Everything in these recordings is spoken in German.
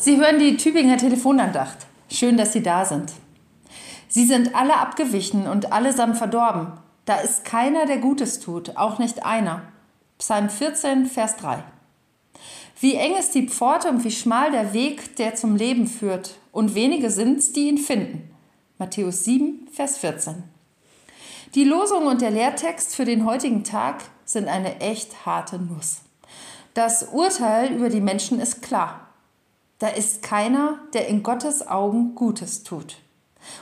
Sie hören die Tübinger Telefonandacht. Schön, dass Sie da sind. Sie sind alle abgewichen und allesamt verdorben. Da ist keiner, der Gutes tut, auch nicht einer. Psalm 14, Vers 3. Wie eng ist die Pforte und wie schmal der Weg, der zum Leben führt, und wenige sind's, die ihn finden. Matthäus 7, Vers 14. Die Losung und der Lehrtext für den heutigen Tag sind eine echt harte Nuss. Das Urteil über die Menschen ist klar. Da ist keiner, der in Gottes Augen Gutes tut.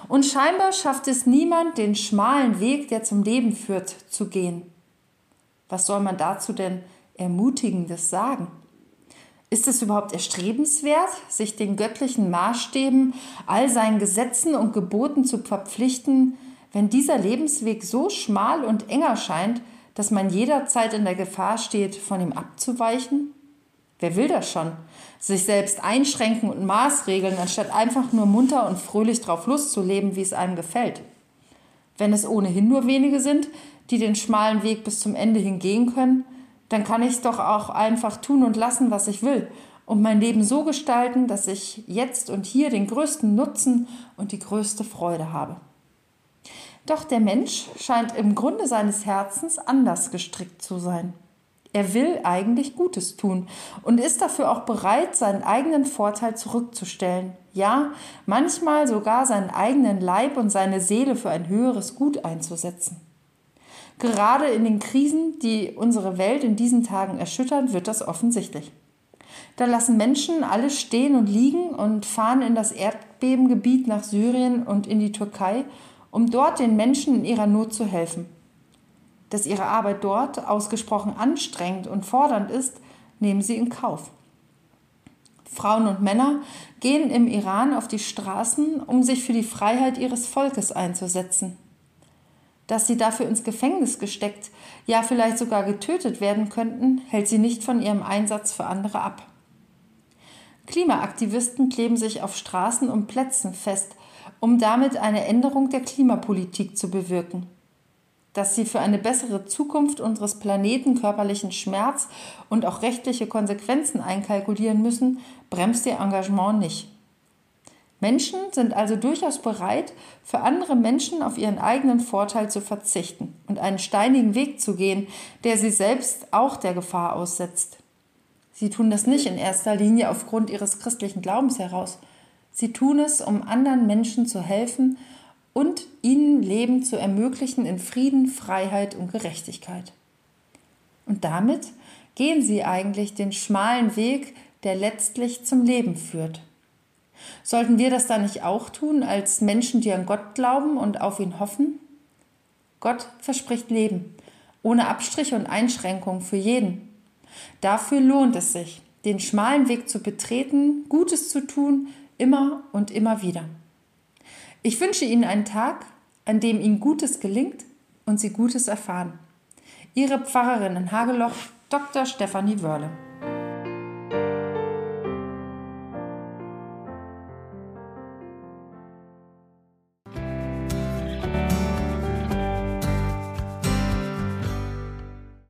Und scheinbar schafft es niemand, den schmalen Weg, der zum Leben führt, zu gehen. Was soll man dazu denn Ermutigendes sagen? Ist es überhaupt erstrebenswert, sich den göttlichen Maßstäben, all seinen Gesetzen und Geboten zu verpflichten, wenn dieser Lebensweg so schmal und enger scheint, dass man jederzeit in der Gefahr steht, von ihm abzuweichen? Wer will das schon? Sich selbst einschränken und maßregeln, anstatt einfach nur munter und fröhlich drauf loszuleben, wie es einem gefällt. Wenn es ohnehin nur wenige sind, die den schmalen Weg bis zum Ende hingehen können, dann kann ich doch auch einfach tun und lassen, was ich will und mein Leben so gestalten, dass ich jetzt und hier den größten Nutzen und die größte Freude habe. Doch der Mensch scheint im Grunde seines Herzens anders gestrickt zu sein. Er will eigentlich Gutes tun und ist dafür auch bereit, seinen eigenen Vorteil zurückzustellen. Ja, manchmal sogar seinen eigenen Leib und seine Seele für ein höheres Gut einzusetzen. Gerade in den Krisen, die unsere Welt in diesen Tagen erschüttern, wird das offensichtlich. Da lassen Menschen alles stehen und liegen und fahren in das Erdbebengebiet nach Syrien und in die Türkei, um dort den Menschen in ihrer Not zu helfen dass ihre Arbeit dort ausgesprochen anstrengend und fordernd ist, nehmen sie in Kauf. Frauen und Männer gehen im Iran auf die Straßen, um sich für die Freiheit ihres Volkes einzusetzen. Dass sie dafür ins Gefängnis gesteckt, ja vielleicht sogar getötet werden könnten, hält sie nicht von ihrem Einsatz für andere ab. Klimaaktivisten kleben sich auf Straßen und Plätzen fest, um damit eine Änderung der Klimapolitik zu bewirken dass sie für eine bessere Zukunft unseres Planeten körperlichen Schmerz und auch rechtliche Konsequenzen einkalkulieren müssen, bremst ihr Engagement nicht. Menschen sind also durchaus bereit, für andere Menschen auf ihren eigenen Vorteil zu verzichten und einen steinigen Weg zu gehen, der sie selbst auch der Gefahr aussetzt. Sie tun das nicht in erster Linie aufgrund ihres christlichen Glaubens heraus. Sie tun es, um anderen Menschen zu helfen und ihnen Leben zu ermöglichen in Frieden, Freiheit und Gerechtigkeit. Und damit gehen sie eigentlich den schmalen Weg, der letztlich zum Leben führt. Sollten wir das dann nicht auch tun als Menschen, die an Gott glauben und auf ihn hoffen? Gott verspricht Leben, ohne Abstriche und Einschränkung für jeden. Dafür lohnt es sich, den schmalen Weg zu betreten, Gutes zu tun, immer und immer wieder. Ich wünsche Ihnen einen Tag, an dem Ihnen Gutes gelingt und Sie Gutes erfahren. Ihre Pfarrerin in Hageloch, Dr. Stefanie Wörle.